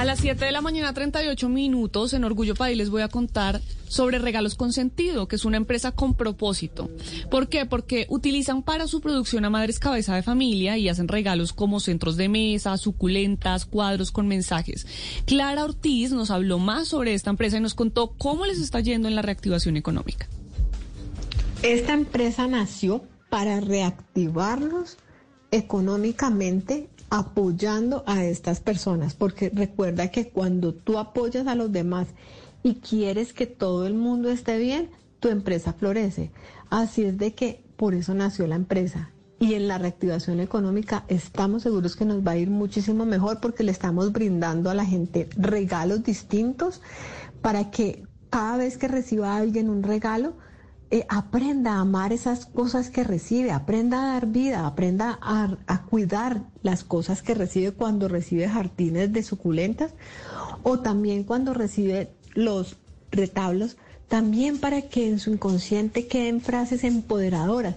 A las 7 de la mañana, 38 minutos, en Orgullo País les voy a contar sobre Regalos con Sentido, que es una empresa con propósito. ¿Por qué? Porque utilizan para su producción a madres cabeza de familia y hacen regalos como centros de mesa, suculentas, cuadros con mensajes. Clara Ortiz nos habló más sobre esta empresa y nos contó cómo les está yendo en la reactivación económica. Esta empresa nació para reactivarlos económicamente apoyando a estas personas, porque recuerda que cuando tú apoyas a los demás y quieres que todo el mundo esté bien, tu empresa florece. Así es de que por eso nació la empresa. Y en la reactivación económica estamos seguros que nos va a ir muchísimo mejor porque le estamos brindando a la gente regalos distintos para que cada vez que reciba alguien un regalo, eh, aprenda a amar esas cosas que recibe, aprenda a dar vida, aprenda a, a, cuidar las cosas que recibe cuando recibe jardines de suculentas o también cuando recibe los retablos también para que en su inconsciente queden frases empoderadoras.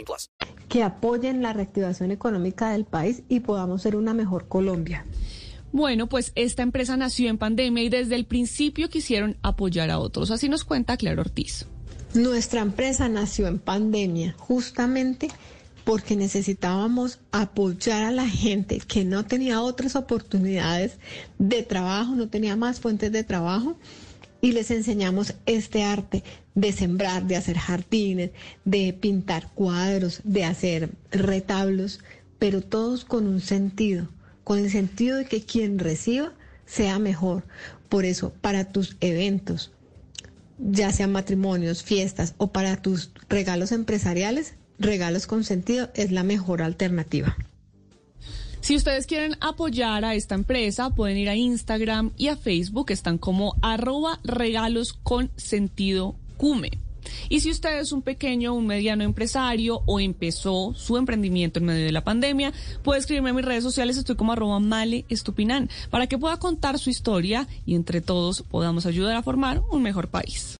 plus. Que apoyen la reactivación económica del país y podamos ser una mejor Colombia. Bueno, pues esta empresa nació en pandemia y desde el principio quisieron apoyar a otros. Así nos cuenta Claro Ortiz. Nuestra empresa nació en pandemia justamente porque necesitábamos apoyar a la gente que no tenía otras oportunidades de trabajo, no tenía más fuentes de trabajo y les enseñamos este arte de sembrar, de hacer jardines, de pintar cuadros, de hacer retablos, pero todos con un sentido, con el sentido de que quien reciba sea mejor. Por eso, para tus eventos, ya sean matrimonios, fiestas o para tus regalos empresariales, Regalos con Sentido es la mejor alternativa. Si ustedes quieren apoyar a esta empresa, pueden ir a Instagram y a Facebook, están como arroba regalos con sentido cume. Y si usted es un pequeño o un mediano empresario o empezó su emprendimiento en medio de la pandemia, puede escribirme en mis redes sociales, estoy como arroba male estupinan, para que pueda contar su historia y entre todos podamos ayudar a formar un mejor país.